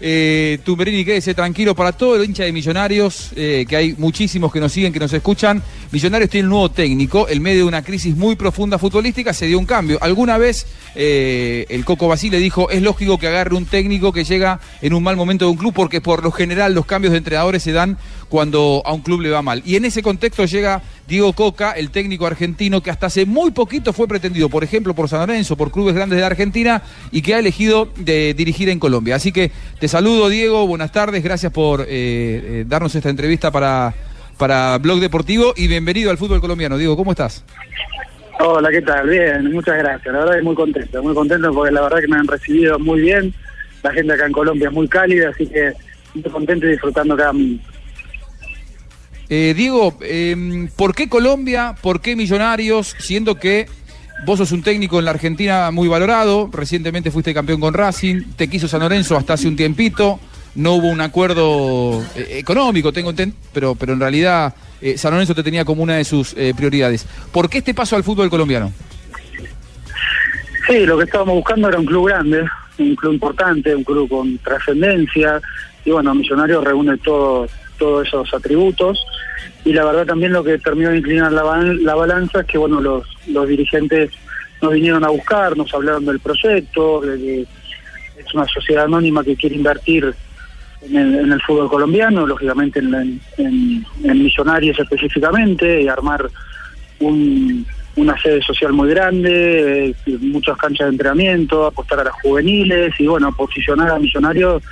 Eh, Tumberini, quédese tranquilo para todo el hincha de Millonarios, eh, que hay muchísimos que nos siguen, que nos escuchan. Millonarios tiene un nuevo técnico, en medio de una crisis muy profunda futbolística se dio un cambio. Alguna vez eh, el Coco Basile dijo, es lógico que agarre un técnico que llega en un mal momento de un club, porque por lo general los cambios de entrenadores se dan cuando a un club le va mal. Y en ese contexto llega Diego Coca, el técnico argentino que hasta hace muy poquito fue pretendido, por ejemplo, por San Lorenzo, por clubes grandes de Argentina y que ha elegido de dirigir en Colombia. Así que te saludo, Diego, buenas tardes, gracias por eh, eh, darnos esta entrevista para, para Blog Deportivo y bienvenido al fútbol colombiano. Diego, ¿cómo estás? Hola, ¿qué tal? Bien, muchas gracias. La verdad es muy contento, muy contento porque la verdad que me han recibido muy bien. La gente acá en Colombia es muy cálida, así que muy contento y disfrutando cada. Eh, Diego, eh, ¿por qué Colombia? ¿Por qué Millonarios? Siendo que vos sos un técnico en la Argentina muy valorado, recientemente fuiste campeón con Racing, te quiso San Lorenzo hasta hace un tiempito, no hubo un acuerdo eh, económico, tengo entendido, pero, pero en realidad eh, San Lorenzo te tenía como una de sus eh, prioridades. ¿Por qué este paso al fútbol colombiano? Sí, lo que estábamos buscando era un club grande, un club importante, un club con trascendencia, y bueno, Millonarios reúne todo todos esos atributos. Y la verdad también lo que terminó de inclinar la, la balanza es que bueno los, los dirigentes nos vinieron a buscar, nos hablaron del proyecto, de que es una sociedad anónima que quiere invertir en el, en el fútbol colombiano, lógicamente en, en, en, Millonarios específicamente, y armar un, una sede social muy grande, eh, muchas canchas de entrenamiento, apostar a las juveniles y bueno, posicionar a Millonarios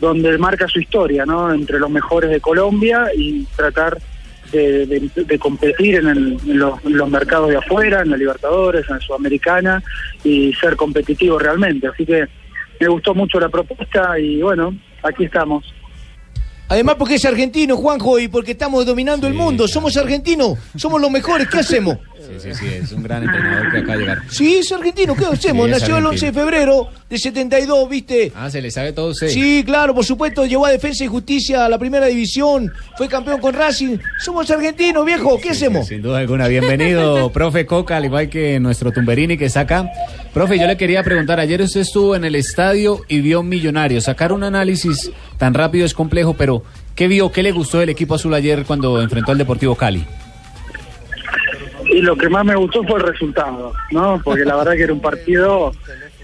donde marca su historia, ¿no? Entre los mejores de Colombia y tratar de, de, de competir en, el, en, los, en, los, mercados de afuera, en la Libertadores, en la Sudamericana y ser competitivo realmente. Así que me gustó mucho la propuesta y bueno, aquí estamos. Además porque es argentino, Juanjo, y porque estamos dominando sí, el mundo. Somos argentinos, somos los mejores. ¿Qué hacemos? Sí, sí, sí, es un gran entrenador que acaba de llegar. Sí, es argentino, ¿qué hacemos? Sí, Nació el 11 de febrero de 72, ¿viste? Ah, se le sabe todo usted. Sí, claro, por supuesto, llevó a Defensa y Justicia a la primera división, fue campeón con Racing. Somos argentinos, viejo, ¿qué sí, hacemos? sin duda alguna, bienvenido, profe Coca, al igual que nuestro Tumberini que saca. Profe, yo le quería preguntar, ayer usted estuvo en el estadio y vio Millonarios. Sacar un análisis tan rápido es complejo, pero ¿qué vio, qué le gustó del equipo azul ayer cuando enfrentó al Deportivo Cali? Y lo que más me gustó fue el resultado, ¿no? Porque la verdad que era un partido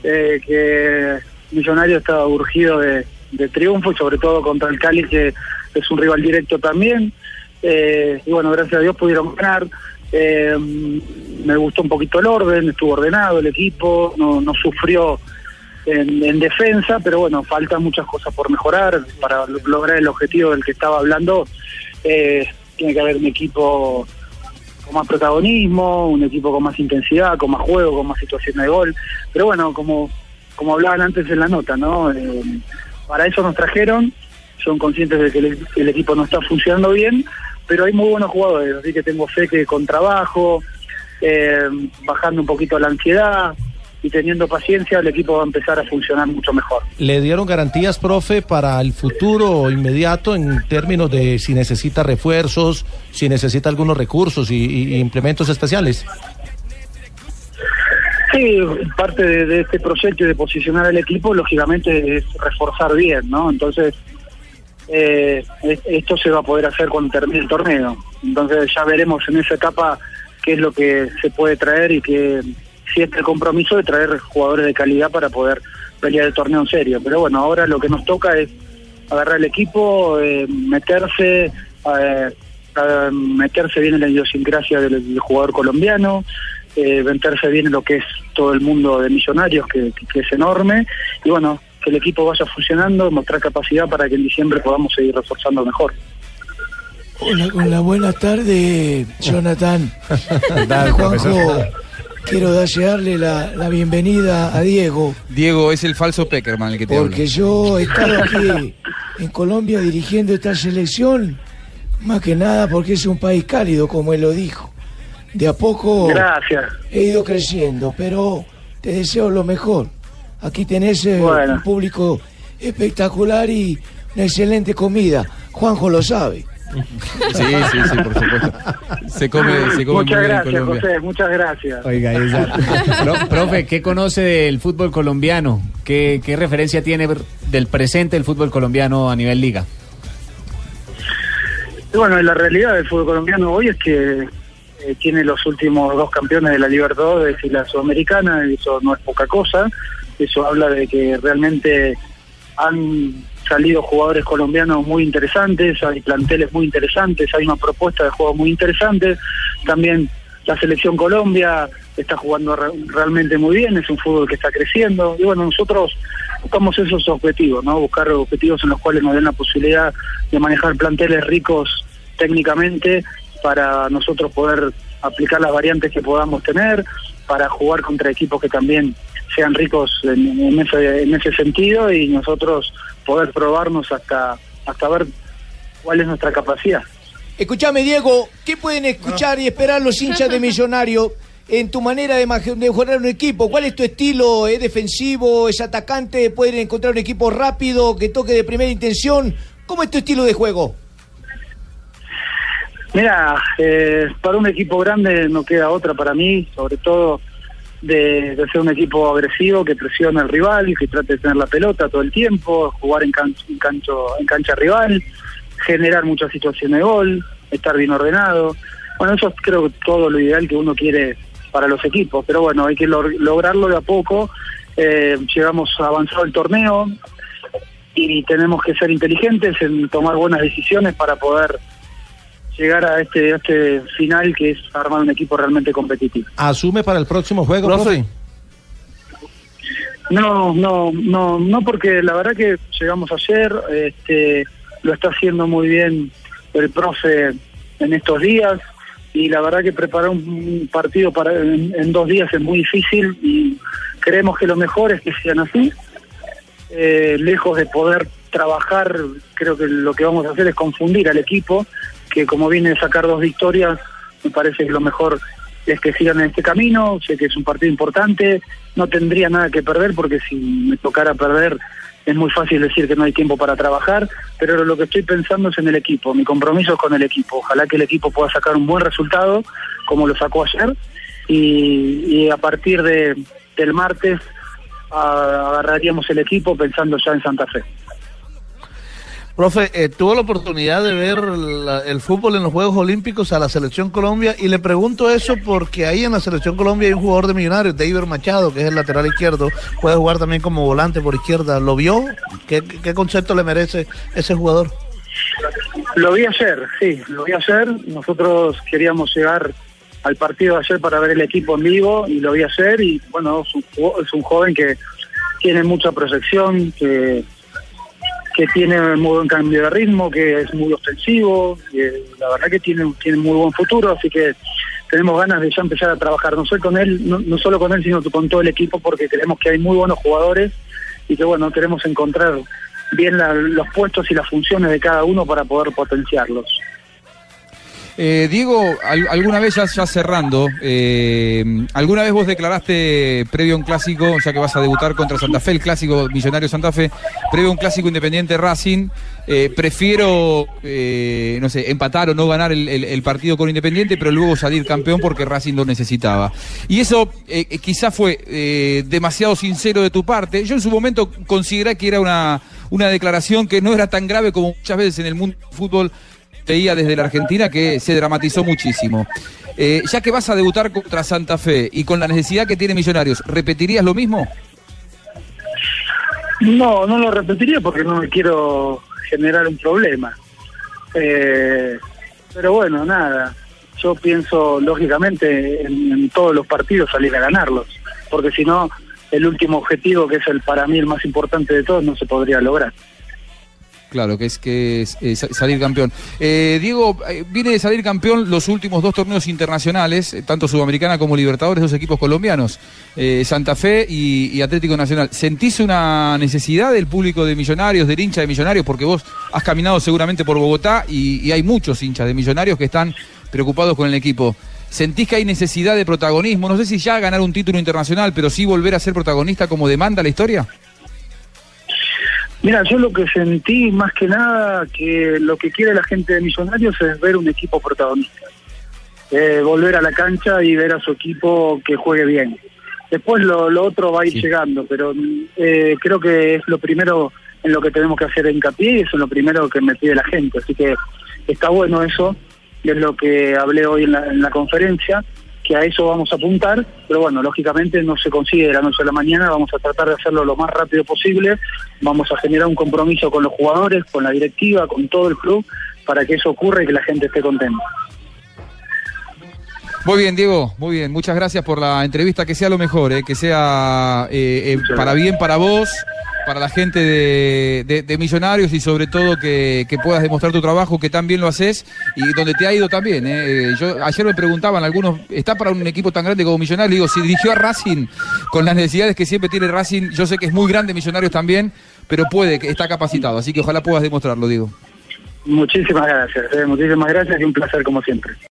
eh, que Millonario estaba urgido de, de, triunfo sobre todo contra el Cali que es un rival directo también. Eh, y bueno, gracias a Dios pudieron ganar. Eh, me gustó un poquito el orden, estuvo ordenado el equipo, no, sufrió en, en, defensa, pero bueno, faltan muchas cosas por mejorar para lograr el objetivo del que estaba hablando. Tiene que haber un equipo con más protagonismo, un equipo con más intensidad, con más juego, con más situaciones de gol. Pero bueno, como, como hablaban antes en la nota, ¿no? Eh, para eso nos trajeron, son conscientes de que el, el, equipo no está funcionando bien, pero hay muy buenos jugadores, así que tengo fe que con trabajo, eh, bajando un poquito la ansiedad, y teniendo paciencia el equipo va a empezar a funcionar mucho mejor. ¿Le dieron garantías, profe, para el futuro inmediato en términos de si necesita refuerzos, si necesita algunos recursos y, y implementos especiales? Sí, parte de, de, este proyecto y de posicionar al equipo, lógicamente, es reforzar bien, ¿no? Entonces, eh, esto se va a poder hacer cuando termine el torneo. Entonces ya veremos en esa etapa qué es lo que se puede traer y qué si es el compromiso de traer jugadores de calidad para poder pelear el torneo en serio. Pero bueno, ahora lo que nos toca es agarrar el equipo, eh, meterse, eh, meterse bien en la idiosincrasia del, del jugador colombiano, eh, meterse bien en lo que es todo el mundo de millonarios, que, que, que, es enorme, y bueno, que el equipo vaya funcionando, mostrar capacidad para que en diciembre podamos seguir reforzando mejor. Hola, con la buena tarde, Jonathan. Dale, Juanjo, quiero desearle la, la, bienvenida a Diego. Diego es el falso Peckerman el que te Porque habla. yo he estado aquí en Colombia dirigiendo esta selección, más que nada porque es un país cálido, como él lo dijo. De a poco Gracias. he ido creciendo, pero te deseo lo mejor. Aquí tenés eh, bueno. un público espectacular y una excelente comida. Juanjo lo sabe. Sí, sí, sí, por supuesto. Se come, se come muchas muy bien en gracias, Colombia. José, muchas gracias. Oiga, esa- Pro- profe, ¿qué conoce del fútbol colombiano? ¿Qué, ¿Qué referencia tiene del presente del fútbol colombiano a nivel liga? Y bueno, la realidad del fútbol colombiano hoy es que eh, tiene los últimos dos campeones de la Libertadores y la Sudamericana, y eso no es poca cosa. Eso habla de que realmente han salido jugadores colombianos muy interesantes, hay planteles muy interesantes, hay una propuesta de juego muy interesante. También la selección Colombia está jugando re- realmente muy bien, es un fútbol que está creciendo. Y bueno, nosotros buscamos esos objetivos, ¿no? Buscar objetivos en los cuales nos den la posibilidad de manejar planteles ricos técnicamente para nosotros poder aplicar las variantes que podamos tener, para jugar contra equipos que también sean ricos en, en ese, en ese sentido y nosotros poder probarnos hasta, hasta ver cuál es nuestra capacidad. Escuchame, Diego, ¿qué pueden escuchar y esperar los hinchas de Millonario en tu manera de mejorar un equipo? ¿Cuál es tu estilo? ¿Es defensivo? ¿Es atacante? ¿Pueden encontrar un equipo rápido que toque de primera intención? ¿Cómo es tu estilo de juego? Mira, eh, para un equipo grande no queda otra para mí, sobre todo de, ser un equipo agresivo que presiona al rival y que trate de tener la pelota todo el tiempo, jugar en, can- en cancho, en cancha rival, generar muchas situaciones de gol, estar bien ordenado. Bueno, eso es creo todo lo ideal que uno quiere para los equipos, pero bueno, hay que log- lograrlo de a poco. Eh, llegamos avanzado el torneo y tenemos que ser inteligentes en tomar buenas decisiones para poder llegar a este, a este final que es armar un equipo realmente competitivo. ¿Asume para el próximo juego, profe? No, no, no, no porque la verdad que llegamos ayer, este, lo está haciendo muy bien el profe en estos días y la verdad que preparar un partido para en, en dos días es muy difícil y creemos que lo mejor es que sean así. Eh, lejos de poder trabajar, creo que lo que vamos a hacer es confundir al equipo, que como viene de sacar dos victorias, me parece que lo mejor es que sigan en este camino, sé que es un partido importante, no tendría nada que perder porque si me tocara perder es muy fácil decir que no hay tiempo para trabajar, pero lo que estoy pensando es en el equipo, mi compromiso es con el equipo, ojalá que el equipo pueda sacar un buen resultado como lo sacó ayer y, y a partir de, del martes agarraríamos el equipo pensando ya en Santa Fe. Profe, eh, tuvo la oportunidad de ver la- el fútbol en los Juegos Olímpicos a la Selección Colombia y le pregunto eso porque ahí en la Selección Colombia hay un jugador de Millonarios, David Machado, que es el lateral izquierdo, puede jugar también como volante por izquierda. ¿Lo vio? ¿Qué, qué concepto le merece ese jugador? Lo vi ayer, sí, lo vi ayer. Nosotros queríamos llegar al partido de ayer para ver el equipo en vivo y lo vi ayer y bueno, es un, es un joven que tiene mucha proyección, que, que tiene muy buen cambio de ritmo, que es muy ofensivo, la verdad que tiene, tiene muy buen futuro, así que tenemos ganas de ya empezar a trabajar, no solo con él, no, no solo con él, sino con todo el equipo, porque creemos que hay muy buenos jugadores y que bueno, queremos encontrar bien la- los puestos y las funciones de cada uno para poder potenciarlos. Eh, Diego, al- alguna vez ya, cerrando, eh, ¿alguna vez vos declaraste previo a un clásico, ya que vas a debutar contra Santa Fe, el clásico Millonario Santa Fe, previo a un clásico Independiente Racing, eh, prefiero, eh, no sé, empatar o no ganar el, partido con Independiente, pero luego salir campeón porque Racing lo necesitaba? Y eso eh, eh, quizá fue demasiado sincero de tu parte. Yo en su momento consideré que era una, una declaración que no era tan grave como muchas veces en el mundo del fútbol veía desde la Argentina que se dramatizó muchísimo. Eh, ya que vas a debutar contra Santa Fe y con la necesidad que tiene Millonarios, ¿repetirías lo mismo? No, no lo repetiría porque no me quiero generar un problema. Eh, pero bueno, nada. Yo pienso, lógicamente, en, en todos los partidos salir a ganarlos. Porque si no, el último objetivo, que es el para mí el más importante de todos, no se podría lograr. Claro, que es que salir campeón. Eh, Diego, eh, viene de salir campeón los últimos dos torneos internacionales, eh, tanto Sudamericana como Libertadores, dos equipos colombianos, Santa Fe y, y Atlético Nacional. ¿Sentís una necesidad del público de Millonarios, del hincha de Millonarios? Porque vos has caminado seguramente por Bogotá y, y hay muchos hinchas de Millonarios que están preocupados con el equipo. ¿Sentís que hay necesidad de protagonismo? No sé si ya ganar un título internacional, pero sí volver a ser protagonista como demanda la historia. Mira, yo lo que sentí más que nada que lo que quiere la gente de Millonarios es ver un equipo protagonista. Eh, volver a la cancha y ver a su equipo que juegue bien. Después lo, lo otro va a ir llegando, pero eh, creo que es lo primero en lo que tenemos que hacer hincapié y eso es lo primero que me pide la gente. Así que está bueno eso, y es lo que hablé hoy en la, en la conferencia, que a eso vamos a apuntar, pero bueno, lógicamente no se consigue de la noche a la mañana, vamos a tratar de hacerlo lo más rápido posible, vamos a generar un compromiso con los jugadores, con la directiva, con todo el club, para que eso ocurra y que la gente esté contenta. Muy bien, Diego, muy bien. Muchas gracias por la entrevista. Que sea lo mejor, eh, que sea eh, eh, para bien para vos, para la gente de, de- de Millonarios y sobre todo que, que puedas demostrar tu trabajo, que tan bien lo haces y donde te ha ido también. eh. Eh, Yo, ayer me preguntaban algunos, ¿está para un equipo tan grande como Millonarios? Digo, si dirigió a Racing con las necesidades que siempre tiene Racing, yo sé que es muy grande Millonarios también, pero puede, que está capacitado. Así que ojalá puedas demostrarlo, digo. Muchísimas gracias, eh, muchísimas gracias y un placer como siempre.